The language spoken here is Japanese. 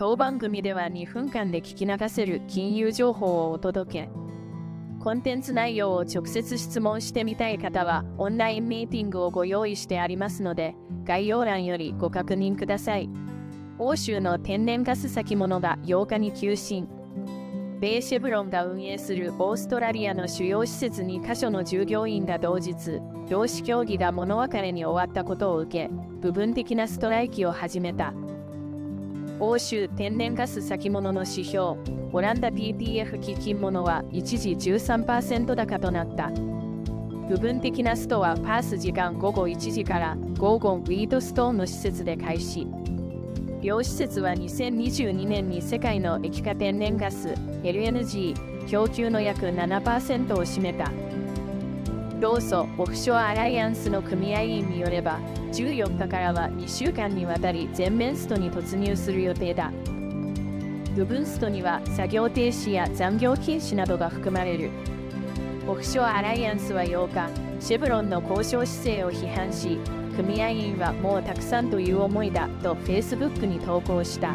当番組では2分間で聞き流せる金融情報をお届け。コンテンツ内容を直接質問してみたい方は、オンラインミーティングをご用意してありますので、概要欄よりご確認ください。欧州の天然ガス先物が8日に急進。米シェブロンが運営するオーストラリアの主要施設に箇所の従業員が同日、労使協議が物別れに終わったことを受け、部分的なストライキを始めた。欧州天然ガス先物の指標、オランダ PTF 基金物は一時13%高となった。部分的なストはパース時間午後1時からゴーゴンウィートストーンの施設で開始。両施設は2022年に世界の液化天然ガス LNG 供給の約7%を占めた。労組オフショアアライアンスの組合員によれば14日からは2週間にわたり全面ストに突入する予定だ。部分ストには作業停止や残業禁止などが含まれる。オフショアアライアンスは8日、シェブロンの交渉姿勢を批判し、組合員はもうたくさんという思いだと Facebook に投稿した。